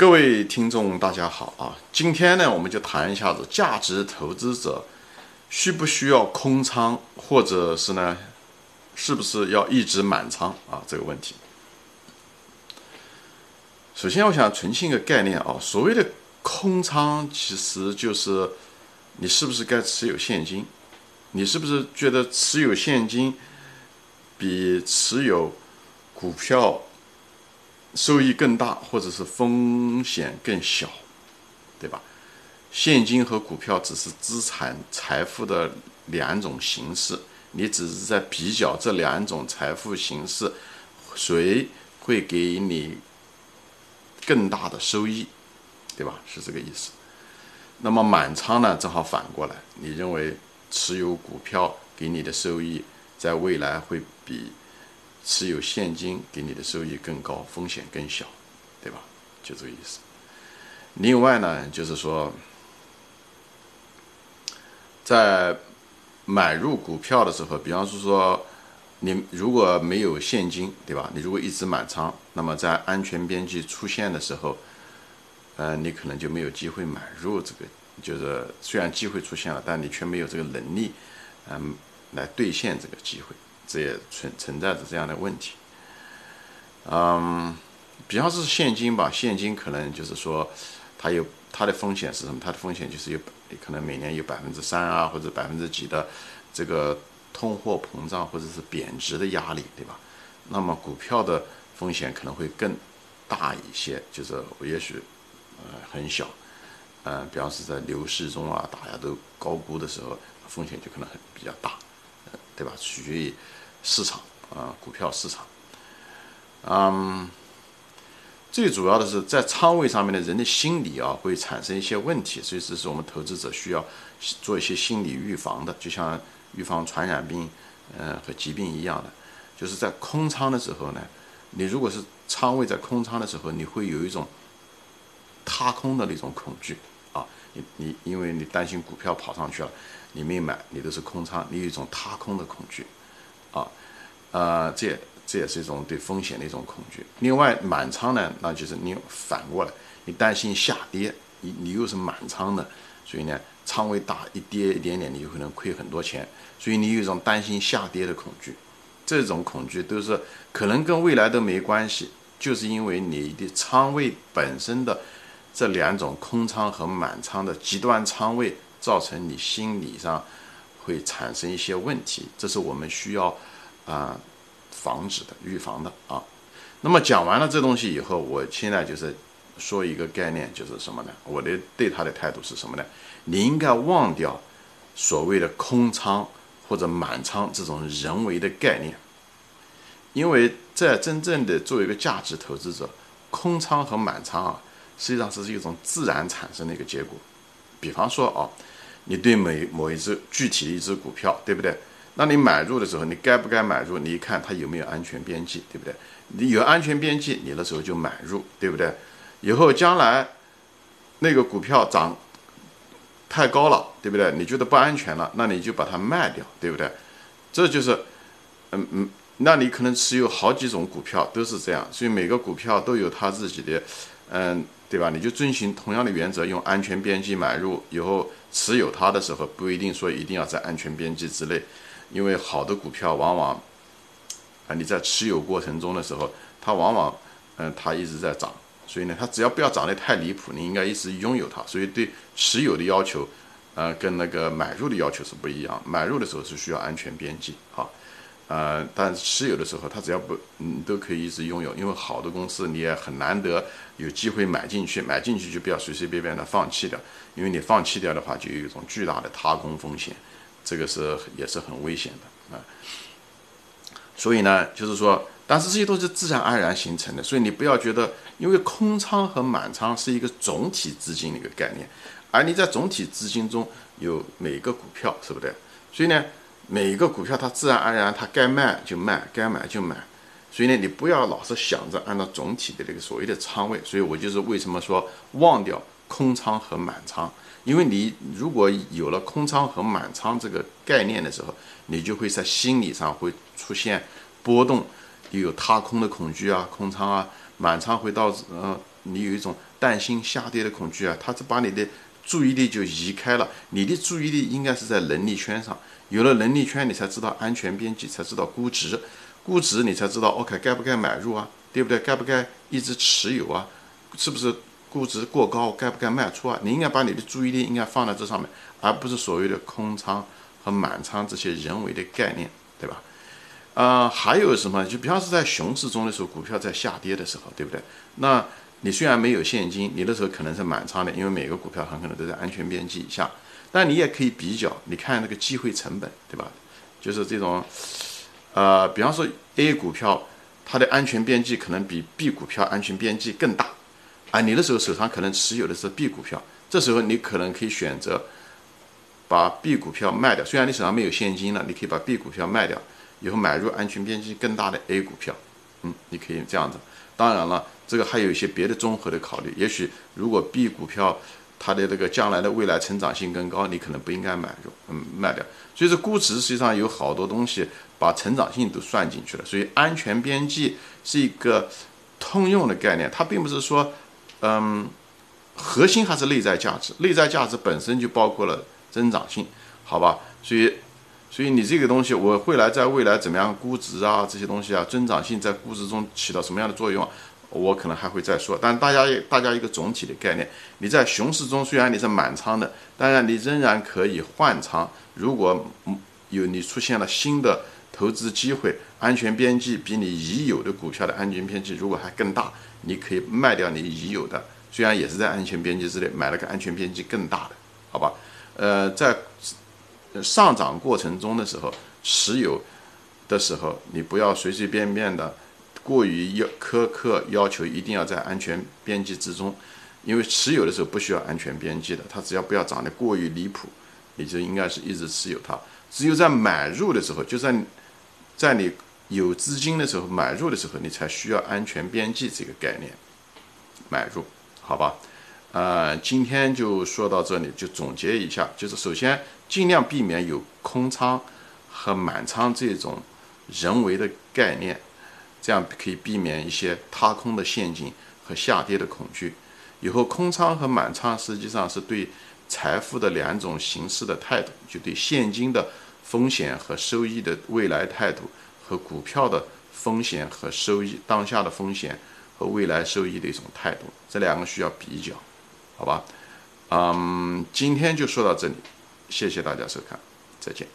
各位听众，大家好啊！今天呢，我们就谈一下子价值投资者需不需要空仓，或者是呢，是不是要一直满仓啊这个问题。首先，我想澄清一个概念啊，所谓的空仓，其实就是你是不是该持有现金？你是不是觉得持有现金比持有股票？收益更大，或者是风险更小，对吧？现金和股票只是资产财富的两种形式，你只是在比较这两种财富形式，谁会给你更大的收益，对吧？是这个意思。那么满仓呢？正好反过来，你认为持有股票给你的收益，在未来会比？持有现金给你的收益更高，风险更小，对吧？就这个意思。另外呢，就是说，在买入股票的时候，比方说说，你如果没有现金，对吧？你如果一直满仓，那么在安全边际出现的时候，呃，你可能就没有机会买入这个。就是虽然机会出现了，但你却没有这个能力，嗯，来兑现这个机会。这也存存在着这样的问题，嗯，比方是现金吧，现金可能就是说，它有它的风险是什么？它的风险就是有可能每年有百分之三啊，或者百分之几的这个通货膨胀或者是贬值的压力，对吧？那么股票的风险可能会更大一些，就是也许呃很小，嗯，比方是在牛市中啊，大家都高估的时候，风险就可能很比较大，对吧？取决于。市场啊，股票市场，嗯，最主要的是在仓位上面的人的心理啊，会产生一些问题，所以这是我们投资者需要做一些心理预防的，就像预防传染病，呃和疾病一样的，就是在空仓的时候呢，你如果是仓位在空仓的时候，你会有一种踏空的那种恐惧啊，你你因为你担心股票跑上去了，你没买，你都是空仓，你有一种踏空的恐惧。啊，呃，这这也是一种对风险的一种恐惧。另外，满仓呢，那就是你反过来，你担心下跌，你你又是满仓的，所以呢，仓位大一跌一点点，你就可能亏很多钱。所以你有一种担心下跌的恐惧，这种恐惧都是可能跟未来都没关系，就是因为你的仓位本身的这两种空仓和满仓的极端仓位，造成你心理上。会产生一些问题，这是我们需要啊防止的、预防的啊。那么讲完了这东西以后，我现在就是说一个概念，就是什么呢？我的对他的态度是什么呢？你应该忘掉所谓的空仓或者满仓这种人为的概念，因为在真正的作为一个价值投资者，空仓和满仓啊，实际上是一种自然产生的一个结果。比方说啊。你对每某一只具体的一只股票，对不对？那你买入的时候，你该不该买入？你一看它有没有安全边际，对不对？你有安全边际，你那时候就买入，对不对？以后将来那个股票涨太高了，对不对？你觉得不安全了，那你就把它卖掉，对不对？这就是，嗯嗯，那你可能持有好几种股票都是这样，所以每个股票都有它自己的，嗯。对吧？你就遵循同样的原则，用安全边际买入以后持有它的时候，不一定说一定要在安全边际之内，因为好的股票往往啊你在持有过程中的时候，它往往嗯它一直在涨，所以呢，它只要不要涨得太离谱，你应该一直拥有它。所以对持有的要求，呃，跟那个买入的要求是不一样。买入的时候是需要安全边际，哈。呃，但持有的时候，它只要不，你都可以一直拥有，因为好的公司你也很难得有机会买进去，买进去就不要随随便便的放弃掉，因为你放弃掉的话，就有一种巨大的踏空风险，这个是也是很危险的啊。所以呢，就是说，但是这些都是自然而然形成的，所以你不要觉得，因为空仓和满仓是一个总体资金的一个概念，而你在总体资金中有每个股票，是不对？所以呢。每一个股票，它自然而然，它该卖就卖，该买就买。所以呢，你不要老是想着按照总体的这个所谓的仓位。所以我就是为什么说忘掉空仓和满仓，因为你如果有了空仓和满仓这个概念的时候，你就会在心理上会出现波动，又有踏空的恐惧啊，空仓啊，满仓会导致嗯你有一种担心下跌的恐惧啊，它是把你的注意力就移开了。你的注意力应该是在能力圈上，有了能力圈，你才知道安全边际，才知道估值，估值你才知道 OK 该不该买入啊，对不对？该不该一直持有啊？是不是估值过高，该不该卖出啊？你应该把你的注意力应该放在这上面，而不是所谓的空仓和满仓这些人为的概念，对吧？啊，还有什么？就比方是在熊市中的时候，股票在下跌的时候，对不对？那你虽然没有现金，你那时候可能是满仓的，因为每个股票很可能都在安全边际以下。但你也可以比较，你看那个机会成本，对吧？就是这种，呃，比方说 A 股票，它的安全边际可能比 B 股票安全边际更大。啊，你那时候手上可能持有的是 B 股票，这时候你可能可以选择把 B 股票卖掉。虽然你手上没有现金了，你可以把 B 股票卖掉。以后买入安全边际更大的 A 股票，嗯，你可以这样子。当然了，这个还有一些别的综合的考虑。也许如果 B 股票它的这个将来的未来成长性更高，你可能不应该买入，嗯，卖掉。所以说估值实际上有好多东西把成长性都算进去了。所以安全边际是一个通用的概念，它并不是说，嗯，核心还是内在价值，内在价值本身就包括了增长性，好吧？所以。所以你这个东西，我会来在未来怎么样估值啊？这些东西啊，增长性在估值中起到什么样的作用？我可能还会再说。但大家大家一个总体的概念，你在熊市中虽然你是满仓的，当然你仍然可以换仓。如果有你出现了新的投资机会，安全边际比你已有的股票的安全边际如果还更大，你可以卖掉你已有的，虽然也是在安全边际之内，买了个安全边际更大的，好吧？呃，在。上涨过程中的时候，持有的时候，你不要随随便便的过于要苛刻要求，一定要在安全边际之中，因为持有的时候不需要安全边际的，它只要不要涨得过于离谱，你就应该是一直持有它。只有在买入的时候，就在在你有资金的时候买入的时候，你才需要安全边际这个概念买入，好吧？呃，今天就说到这里，就总结一下，就是首先尽量避免有空仓和满仓这种人为的概念，这样可以避免一些踏空的陷阱和下跌的恐惧。以后空仓和满仓实际上是对财富的两种形式的态度，就对现金的风险和收益的未来态度，和股票的风险和收益当下的风险和未来收益的一种态度，这两个需要比较。好吧，嗯，今天就说到这里，谢谢大家收看，再见。